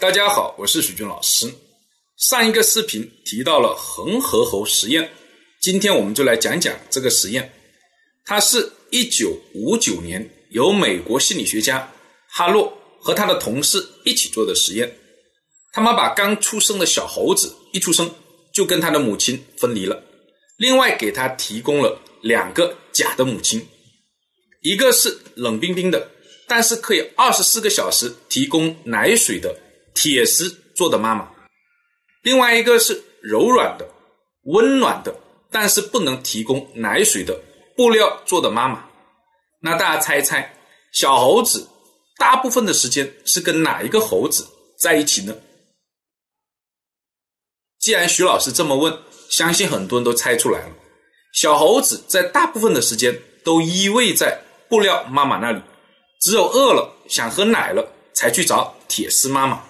大家好，我是许军老师。上一个视频提到了恒河猴实验，今天我们就来讲讲这个实验。它是一九五九年由美国心理学家哈洛和他的同事一起做的实验。他们把刚出生的小猴子一出生就跟他的母亲分离了，另外给他提供了两个假的母亲，一个是冷冰冰的。但是可以二十四个小时提供奶水的铁丝做的妈妈，另外一个是柔软的、温暖的，但是不能提供奶水的布料做的妈妈。那大家猜一猜，小猴子大部分的时间是跟哪一个猴子在一起呢？既然徐老师这么问，相信很多人都猜出来了。小猴子在大部分的时间都依偎在布料妈妈那里。只有饿了想喝奶了，才去找铁丝妈妈。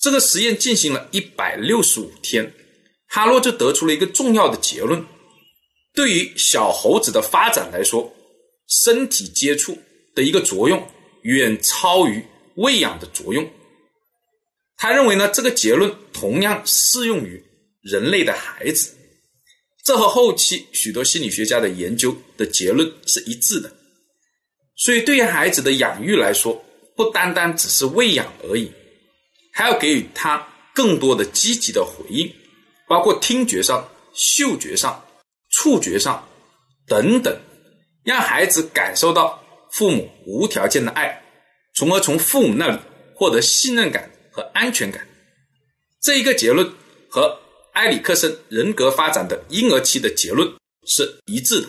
这个实验进行了一百六十五天，哈洛就得出了一个重要的结论：对于小猴子的发展来说，身体接触的一个作用远超于喂养的作用。他认为呢，这个结论同样适用于人类的孩子。这和后期许多心理学家的研究的结论是一致的。所以，对于孩子的养育来说，不单单只是喂养而已，还要给予他更多的积极的回应，包括听觉上、嗅觉上、触觉上等等，让孩子感受到父母无条件的爱，从而从父母那里获得信任感和安全感。这一个结论和埃里克森人格发展的婴儿期的结论是一致的。